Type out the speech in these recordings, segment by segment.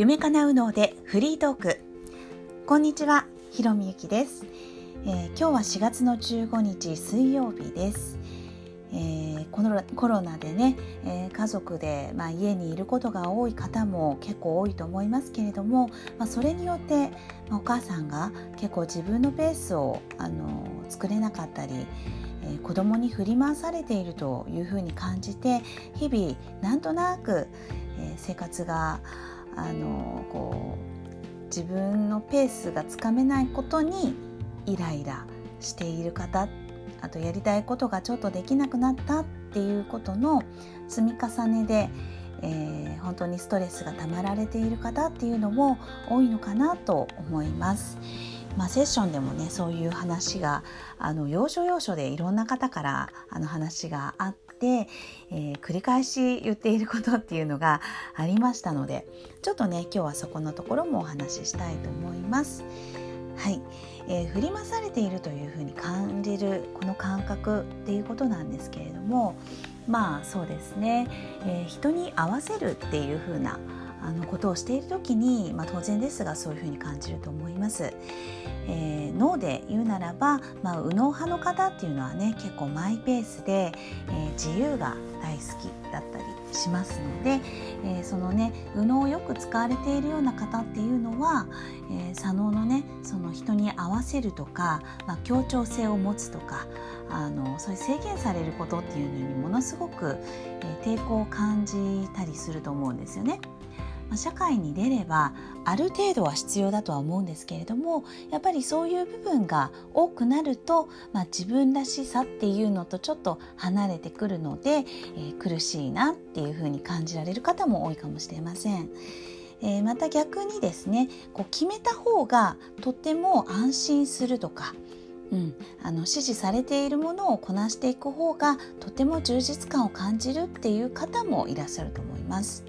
夢叶う脳でフリートーク。こんにちはひろみゆきです、えー、今日は4月の15日水曜日です、えー、このコロナでね、えー、家族で、まあ、家にいることが多い方も結構多いと思いますけれども、まあ、それによって、まあ、お母さんが結構自分のペースをあの作れなかったりえ子供に振り回されているというふうに感じて日々なんとなく、え生活があのこう自分のペースがつかめないことにイライラしている方あとやりたいことがちょっとできなくなったっていうことの積み重ねで、えー、本当にストレスがたまられている方っていうのも多いのかなと思います。まあ、セッションでもねそういう話があの要所要所でいろんな方からあの話があって、えー、繰り返し言っていることっていうのがありましたのでちょっとね今日はそこのところもお話ししたいと思います。はい、えー、振り回されているというふうに感じるこの感覚っていうことなんですけれどもまあそうですね、えー、人に合わせるっていうふうなあのことをしている時に、まあ、当然ですがそういうふうに感じると思います。えー、脳で言うならば、まあ、右脳派の方っていうのはね結構マイペースで、えー、自由が大好きだったりしますので、えー、そのね右脳をよく使われているような方っていうのは、え左脳のねその人に合わせるとか、まあ、協調性を持つとかあのそういう制限されることっていうのにものすごく、え抵抗を感じたりすると思うんですよね。ま、社会に出ればある程度は必要だとは思うんですけれどもやっぱりそういう部分が多くなると、まあ、自分らしさっていうのとちょっと離れてくるので、えー、苦しいなっていうふうに感じられる方も多いかもしれません。えー、また逆にですねこう決めた方がとても安心するとかうん、あの指示されているものをこなしていく方がとても充実感を感じるっていう方もいらっしゃると思います。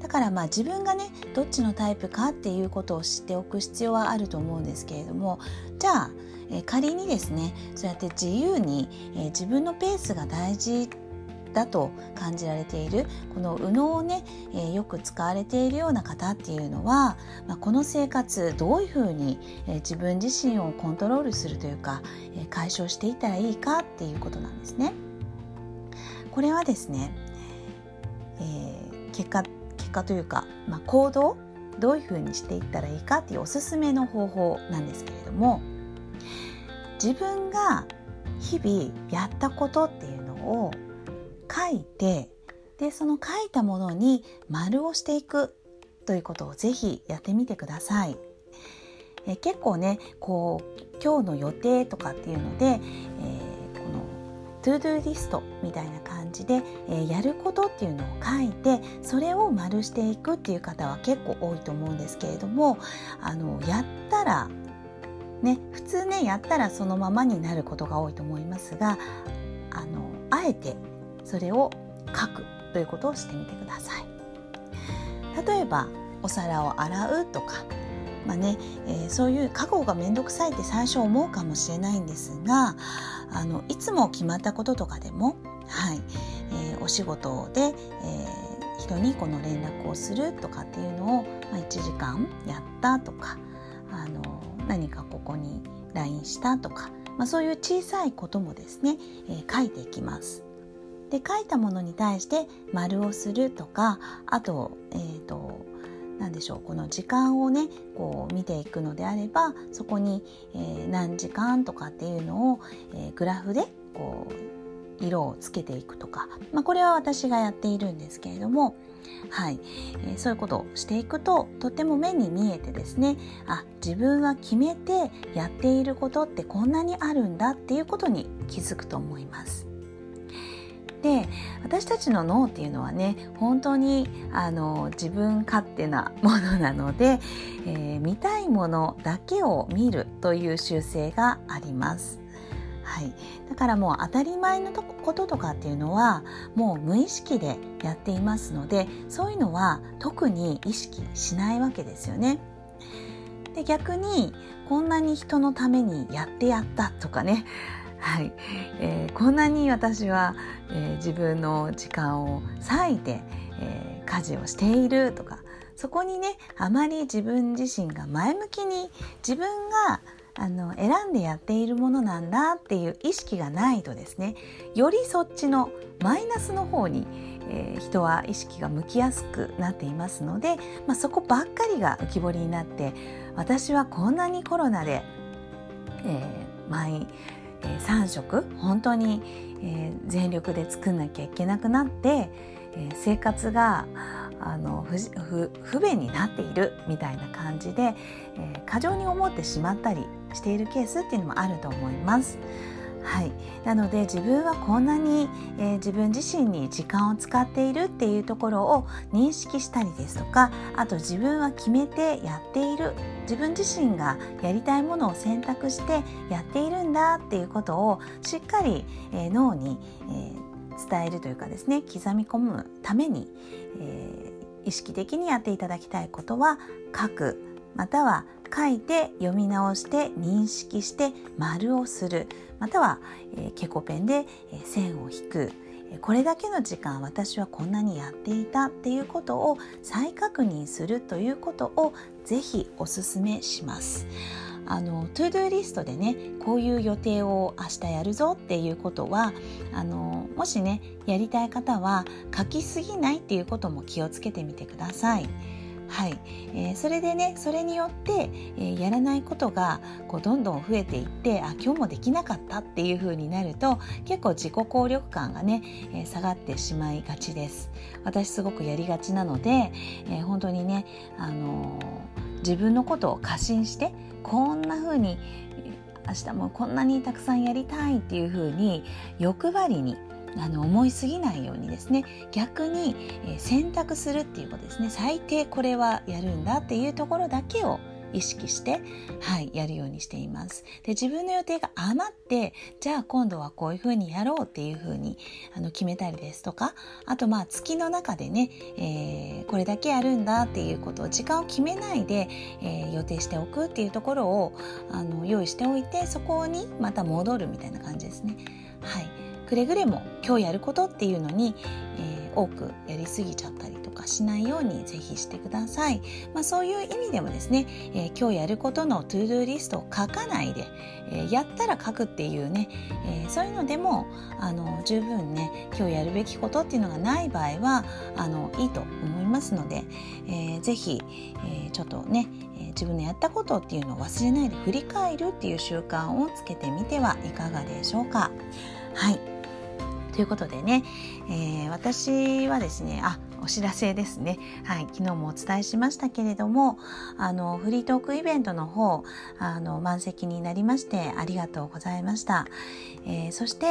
だからまあ自分がねどっちのタイプかっていうことを知っておく必要はあると思うんですけれどもじゃあ、え仮にですねそうやって自由に、え自分のペースが大事だと感じられているこの右脳をね、えー、よく使われているような方っていうのは、まあ、この生活どういうふうに、えー、自分自身をコントロールするというか、えー、解消していったらいいかっていうことなんですね。これはですね、え結果結果というか、まあ、行動どういうふうにしていったらいいかっていうおすすめの方法なんですけれども自分が日々やったことっていうのを書いてでその書いたものに丸をしていくということをぜひやってみてください。え結構ねこう今日の予定とかっていうので、えー、この to do list みたいな感じで、えー、やることっていうのを書いてそれを丸していくっていう方は結構多いと思うんですけれどもあのやったらね普通ねやったらそのままになることが多いと思いますがあのあえてそれを書くということをしてみてください。例えばお皿を洗うとかまあねえー、そういう過去が面倒くさいって最初思うかもしれないんですがあのいつも決まったこととかでも、はいえー、お仕事で、えー、人にこの連絡をするとかっていうのを、まあ、1時間やったとかあの何かここに LINE したとか、まあ、そういう小さいこともですね、えー、書いていきます。で書いたものに対して丸をするとかあと,、えーと何でしょうこの時間をねこう見ていくのであればそこに、えー、何時間とかっていうのを、えー、グラフでこう色をつけていくとか、まあ、これは私がやっているんですけれども、はいえー、そういうことをしていくととても目に見えてですねあ自分は決めてやっていることってこんなにあるんだっていうことに気づくと思います。で私たちの脳っていうのはね本当にあの自分勝手なものなので、えー、見たいものだけを見るという習性があります。はい、だからもう当たり前のこととかっていうのはもう無意識でやっていますのでそういうのは特に意識しないわけですよね。で逆にこんなに人のためにやってやったとかね。はい、えー、こんなに私は、えー、自分の時間を割いて、えー、家事をしているとか。そこにねあまり自分自身が前向きに自分があの選んでやっているものなんだっていう意識がないとですねよりそっちのマイナスの方に、えー、人は意識が向きやすくなっていますので、まあ、そこばっかりが浮き彫りになって私はこんなにコロナで、えー、毎、えー、3食本当に、えー、全力で作んなきゃいけなくなって、えー、生活があの不不便になっているみたいな感じで、えー、過剰に思ってしまったりしているケースっていうのもあると思います。はい、なので自分はこんなに、えー、自分自身に時間を使っているっていうところを認識したりですとかあと自分は決めてやっている自分自身がやりたいものを選択してやっているんだっていうことをしっかり、えー、脳に、えー、伝えるというかですね刻み込むために、え意識的にやっていただきたいことは書くまたは書いて読み直して認識して丸をするまたは、えー、ケコペンで、えー、線を引くこれだけの時間私はこんなにやっていたっていうことを再確認するということをぜひおすすめします。あの to-do list でねこういう予定を明日やるぞっていうことはあのもしねやりたい方は書きすぎないっていうことも気をつけてみてください。はい、えー、それでねそれによって、えー、やらないことがこうどんどん増えていってあ今日もできなかったっていう風になると結構自己効力感がね、えー、下がってしまいがちです。私すごくやりがちなので、え本当にね、あの自分のことを過信してこんな風に明日もこんなにたくさんやりたいっていう風に欲張りにあの思いすぎないようにですね逆に、え選択するっていうことですね最低これはやるんだっていうところだけを意識して、はい、やるようにしています。で、自分の予定が余って、じゃあ今度はこういうふうにやろうっていうふうにあの決めたりですとか、あとまあ月の中でね、えー、これだけやるんだっていうことを時間を決めないで、えー、予定しておくっていうところをあの用意しておいて、そこにまた戻るみたいな感じですね。はい。くれぐれも今日やることっていうのに、えー、多くやりすぎちゃったりとかしないようにぜひしてください。まあ、そういう意味でもですね、えー、今日やることの to-do list を書かないで、えー、やったら書くっていうね、えそういうのでもあの十分ね今日やるべきことっていうのがない場合はあのいいと思いますので、えー、ぜひ、えちょっとね自分のやったことっていうのを忘れないで振り返るっていう習慣をつけてみてはいかがでしょうか。はいということでね、えー、私はですねあお知らせですね。はい、昨日もお伝えしましたけれども、あの、フリートークイベントの方、あの、満席になりましてありがとうございました。えー、そして、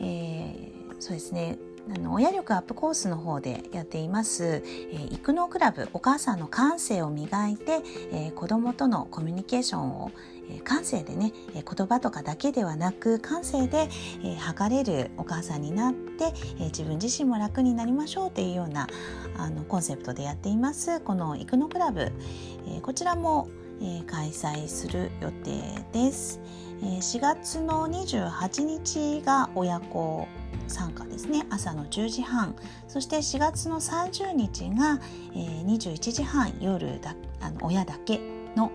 えー、そうですね、あの親力アップコースの方でやっています、えー、育農クラブお母さんの感性を磨いて、えー、子供とのコミュニケーションを感性でね言葉とかだけではなく感性で測れるお母さんになって自分自身も楽になりましょうというようなあのコンセプトでやっています。この育のクラブ。こちらも開催する予定です。4月の28日が親子参加ですね。朝の10時半。そして4月の30日が21時半。夜だあの親だけの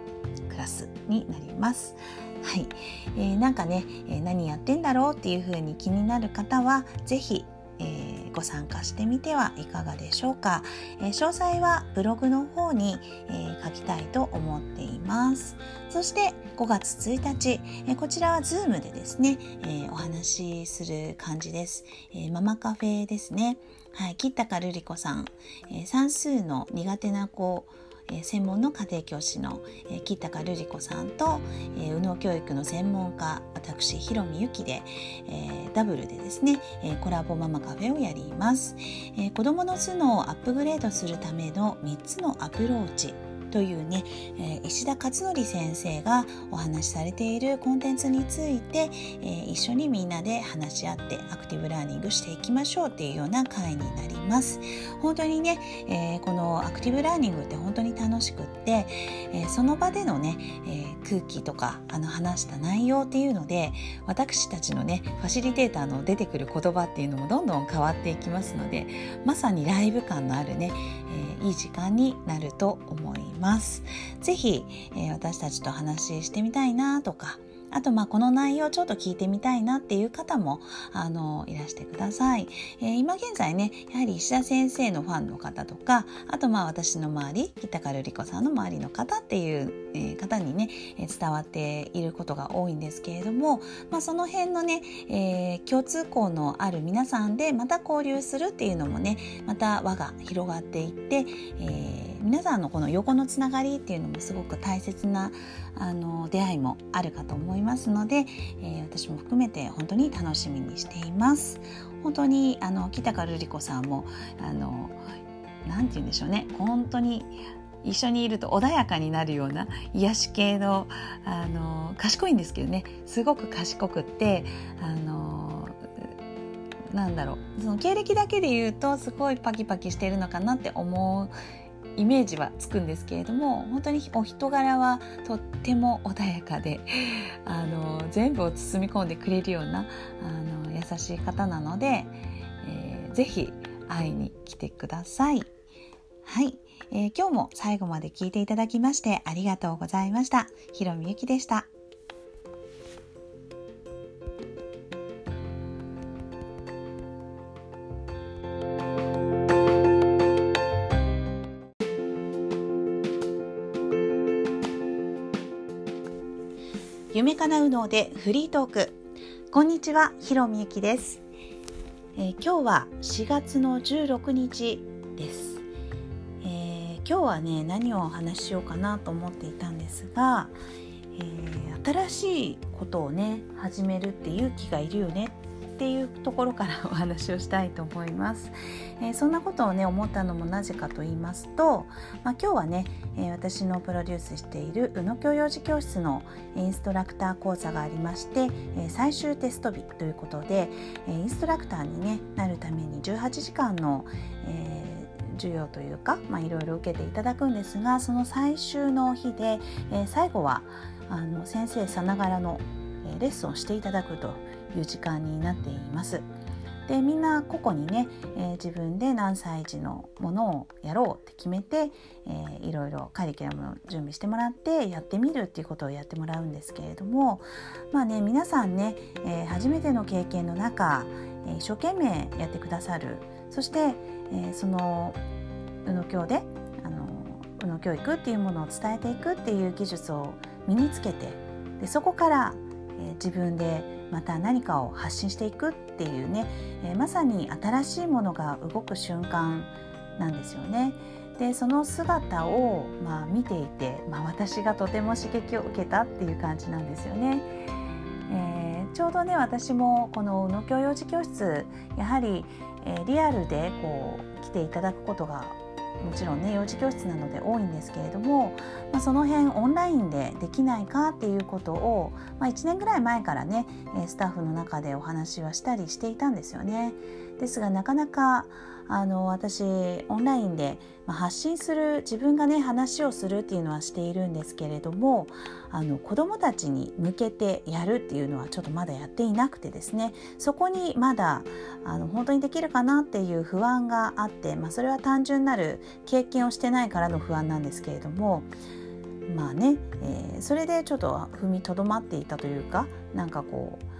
ラスになります。はい、えー、なんかね、えー、何やってんだろうっていう風に気になる方は是非えー、ご参加してみてはいかがでしょうか、えー、詳細はブログの方に、えー、書きたいと思っています。そして5月1日、えこちらは Zoom でですね、えお話しする感じです、えママカフェですね。はい、吉高瑠璃子さん、え算数の苦手な子え専門の家庭教師の、え木高瑠璃子さんと、え右脳教育の専門家私ひろみゆきで、えダブルでですね、えコラボママカフェをやります、え子どもの頭脳をアップグレードするための3つのアプローチ。というね、えー、石田勝則先生がお話しされているコンテンツについて、えー、一緒にみんなで話し合ってアクティブラーニングしていきましょうっていうような回になります。本当にね、えー、このアクティブラーニングって本当に楽しくって、えその場でのね、え空気とかあの話した内容っていうので私たちのねファシリテーターの出てくる言葉っていうのもどんどん変わっていきますのでまさにライブ感のあるね、えいい時間になると思います。ます。ぜひ、え私たちと話ししてみたいなとかあとまあこの内容ちょっと聞いてみたいなっていう方もあのいらしてください、えー、今現在ねやはり石田先生のファンの方とかあとまあ私の周り北川瑠璃子さんの周りの方っていう、えー、方にね伝わっていることが多いんですけれども、まあ、その辺のね、え、共通項のある皆さんでまた交流するっていうのもねまた輪が広がっていって、え、皆さんのこの横のつながりっていうのもすごく大切なあの出会いもあるかと思いますので、えー、私も含めて本当に楽しみにしています。本当にあの北川瑠璃子さんもあのなんて言うんでしょうね。本当に一緒にいると穏やかになるような癒し系のあの賢いんですけどね。すごく賢くってあのなんだろう。その経歴だけで言うとすごいパキパキしてるのかなって思うイメージはつくんですけれども本当にお人柄はとっても穏やかであの全部を包み込んでくれるようなあの優しい方なので、えー、ぜひ会いに来てください。はい、えー、今日も最後まで聞いていただきましてありがとうございました。ひろみゆきでした。夢かなうのでフリートーク。こんにちはひろみゆきです、えー、今日は4月の16日です、えー、今日はね何をお話ししようかなと思っていたんですが、えー、新しいことをね始めるって勇気がいるよねっていうところからお話をしたいと思います。えー、そんなことをね思ったのもなぜかと言いますと、まあ、今日はね、えー、私のプロデュースしている宇野教養児教室のインストラクター講座がありまして、えー、最終テスト日ということで、えインストラクターに、ね、なるために18時間の、え授業というか、まあ、いろいろ受けていただくんですがその最終の日で、え最後はあの先生さながらのレッスンをしていただくという時間になっています。でみんな個々にね、えー、自分で何歳児のものをやろうって決めて、えー、いろいろカリキュラムを準備してもらってやってみるっていうことをやってもらうんですけれどもまあね皆さんね、えー、初めての経験の中、えー、一生懸命やってくださるそして、えー、その宇野教であの宇野教育っていうものを伝えていくっていう技術を身につけてでそこから、え、自分でまた何かを発信していくっていうね、え、まさに新しいものが動く瞬間なんですよね。でその姿を、まあ、見ていて、まあ、私がとても刺激を受けたっていう感じなんですよね。えー、ちょうどね私もこの宇野教養児教室やはり、えー、リアルでこう来ていただくことがもちろんね幼児教室なので多いんですけれども、まあ、その辺オンラインでできないかっていうことを、まあ、1年ぐらい前からねスタッフの中でお話はしたりしていたんですよね。ですがなかなかあの私オンラインで発信する自分がね話をするっていうのはしているんですけれどもあの子どもたちに向けてやるっていうのはちょっとまだやっていなくてですね。そこにまだあの本当にできるかなっていう不安があって、まあ、それは単純なる経験をしてないからの不安なんですけれどもまあね、えー、それでちょっと踏みとどまっていたというかなんかこう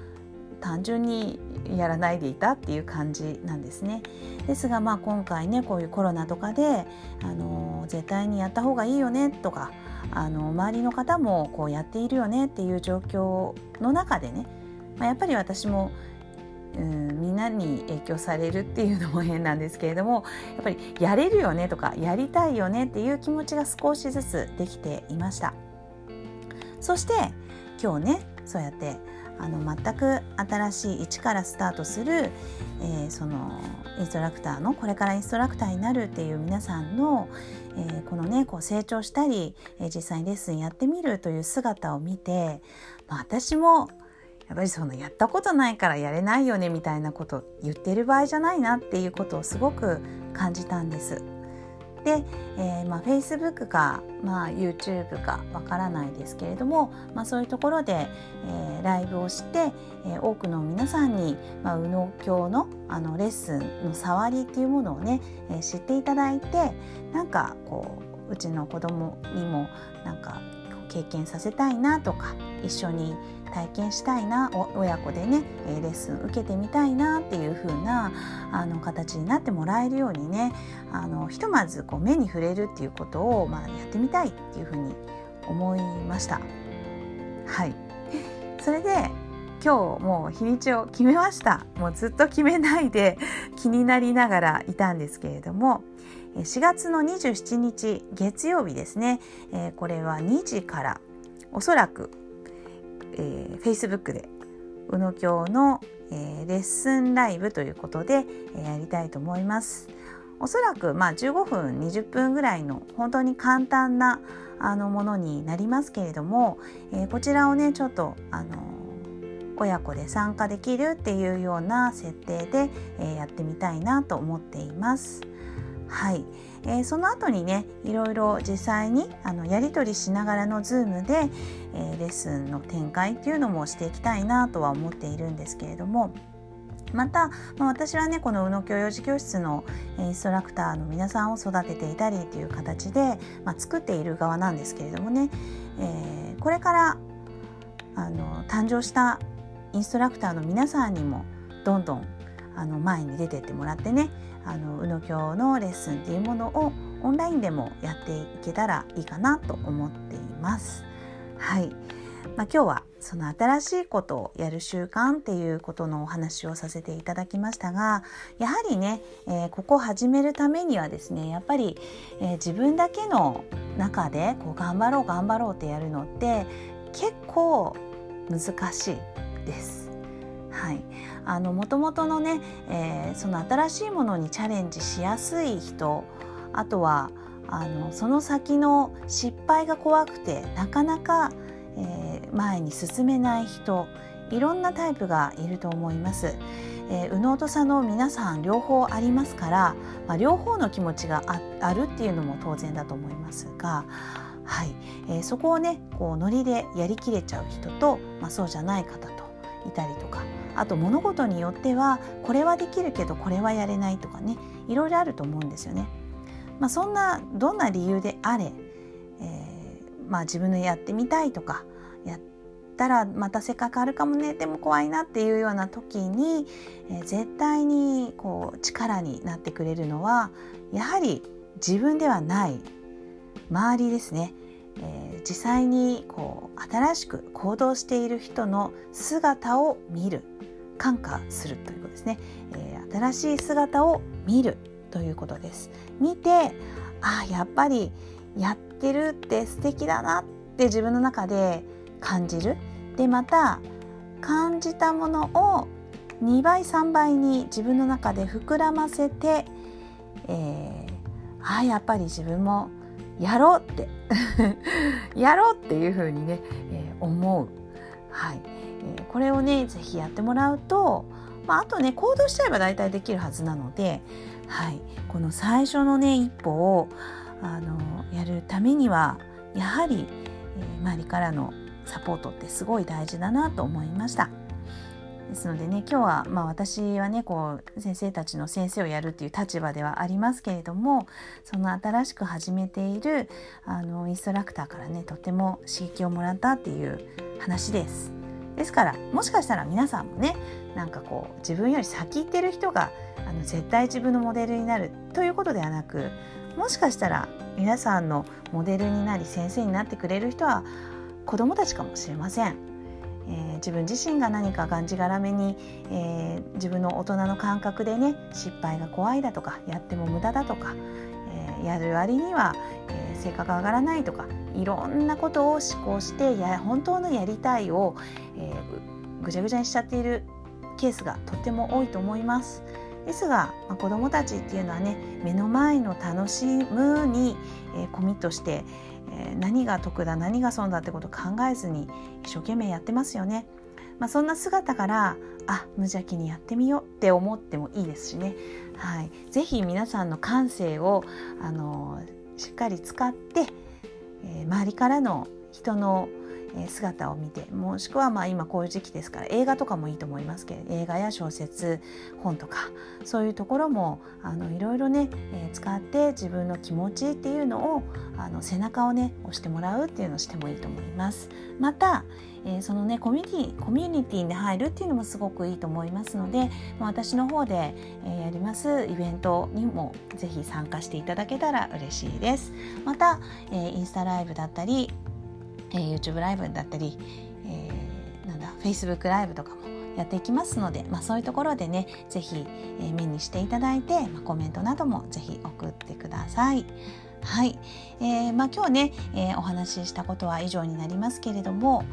単純にやらないでいたっていう感じなんですね。ですがまあ今回ねこういうコロナとかで、あの絶対にやった方がいいよねとかあの周りの方もこうやっているよねっていう状況の中でね、まあ、やっぱり私もうんみんなに影響されるっていうのも変なんですけれどもやっぱりやれるよねとかやりたいよねっていう気持ちが少しずつできていましたそして今日ねそうやってあの全く新しい一からスタートする、えー、そのインストラクターのこれからインストラクターになるっていう皆さんの、えー、このねこう成長したり、えー、実際にレッスンやってみるという姿を見て、まあ、私もやっぱりそのやったことないからやれないよねみたいなこと言ってる場合じゃないなっていうことをすごく感じたんです。で、えー、まあ、Facebook か、まあ、YouTube かわからないですけれども、まあ、そういうところで、えー、ライブをして、えー、多くの皆さんに、まあ、宇野教のあのレッスンの触りっていうものをね、えー、知っていただいてなんかこううちの子供にもなんか経験させたいなとか一緒に体験したいな親子でねレッスン受けてみたいなっていう風なあな形になってもらえるようにねあのひとまずこう目に触れるっていうことを、まあ、やってみたいっていう風に思いました。はい それで今日もう日にちを決めましたもうずっと決めないで気になりながらいたんですけれども4月の27日月曜日ですね、えー、これは2時からおそらくえー、Facebook で宇野教の、えー、レッスンライブということで、えー、やりたいと思います。おそらくまあ15分20分ぐらいの本当に簡単なあのものになりますけれども、えー、こちらをねちょっとあの親子で参加できるっていうような設定で、えー、やってみたいなと思っています。はい、えー、その後にねいろいろ実際にあのやり取りしながらの Zoom で、えー、レッスンの展開っていうのもしていきたいなとは思っているんですけれどもまた、まあ、私はねこの宇野教養児教室のインストラクターの皆さんを育てていたりという形で、まあ、作っている側なんですけれどもね、えー、これからあの誕生したインストラクターの皆さんにもどんどんあの前に出てってもらってねあの宇野教のレッスンっていうものをオンラインでもやっていけたらいいかなと思っています。はい、まあ、今日はその新しいことをやる習慣っていうことのお話をさせていただきましたがやはりね、えー、ここを始めるためにはですねやっぱり、えー、自分だけの中でこう頑張ろう頑張ろうってやるのって結構難しいです。はい、あの元々のね、えー、その新しいものにチャレンジしやすい人あとはあのその先の失敗が怖くてなかなか、えー、前に進めない人いろんなタイプがいると思います。えー、右脳と左脳皆さん両方ありますから、まあ、両方の気持ちがあるっていうのも当然だと思いますが、はいえー、そこをねこうノリでやりきれちゃう人と、まあ、そうじゃない方といたりとかあと物事によってはこれはできるけどこれはやれないとかねいろいろあると思うんですよね。まあ、そんなどんな理由であれ、えー、まあ、自分のやってみたいとかやったらまたせっかくあるかもねでも怖いなっていうような時に、えー、絶対にこう力になってくれるのはやはり自分ではない周りですね。えー、実際にこう新しく行動している人の姿を見る感化するということですね、えー、新しい姿を見るということです。見てあやっぱりやってるって素敵だなって自分の中で感じる。でまた感じたものを2倍3倍に自分の中で膨らませて、えー、あやっぱり自分もやろうって。やろうっていうふうにね、えー、思う、はい。えー、これをね是非やってもらうと、まあ、あとね行動しちゃえば大体できるはずなので、はい、この最初のね一歩をあのやるためにはやはり、えー、周りからのサポートってすごい大事だなと思いました。ですのでね今日はまあ私はねこう先生たちの先生をやるっていう立場ではありますけれどもその新しく始めているあのインストラクターからねとても刺激をもらったっていう話です。ですからもしかしたら皆さんもねなんかこう自分より先行ってる人があの絶対自分のモデルになるということではなくもしかしたら皆さんのモデルになり先生になってくれる人は子どもたちかもしれません。えー、自分自身が何かがんじがらめに、えー、自分の大人の感覚でね失敗が怖いだとかやっても無駄だとか、えー、やる割には、え性格上がらないとかいろんなことを思考してや本当のやりたいを、えぐちゃぐちゃにしちゃっているケースがとっても多いと思います。ですが、まあ、子どもたちっていうのはね目の前の楽しむに、えー、コミットして、え、何が得だ何が損だってことを考えずに一生懸命やってますよね。まあ、そんな姿からあ無邪気にやってみようって思ってもいいですしね、はい、ぜひ皆さんの感性を、あのしっかり使って、えー、周りからの人の姿を見てもしくはまあ今こういう時期ですから映画とかもいいと思いますけど映画や小説本とかそういうところもあのいろいろね、え、使って自分の気持ちっていうのをあの背中をね押してもらうっていうのをしてもいいと思います。また、え、そのねコミュニティコミュニティに入るっていうのもすごくいいと思いますので、私の方で、え、やりますイベントにもぜひ参加していただけたら嬉しいです。また、え、インスタライブだったりえー、YouTube ライブだったり、えー、なんだ Facebook ライブとかもやっていきますので、まあ、そういうところでね是非、えー、目にしていただいて、まあ、コメントなども是非送ってください。はい、えー、まあ、今日ね、えー、お話ししたことは以上になりますけれども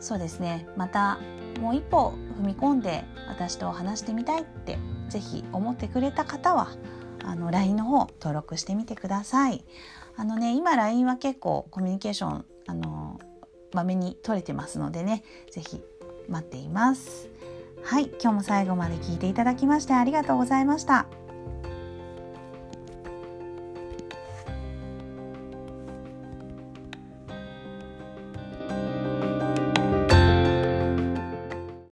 そうですねまたもう一歩踏み込んで私と話してみたいって是非思ってくれた方はあの LINE の方登録してみてください。あのね今 LINE は結構コミュニケーションあのまめに取れてますのでね是非待っています。はい今日も最後まで聞いていただきましてありがとうございました。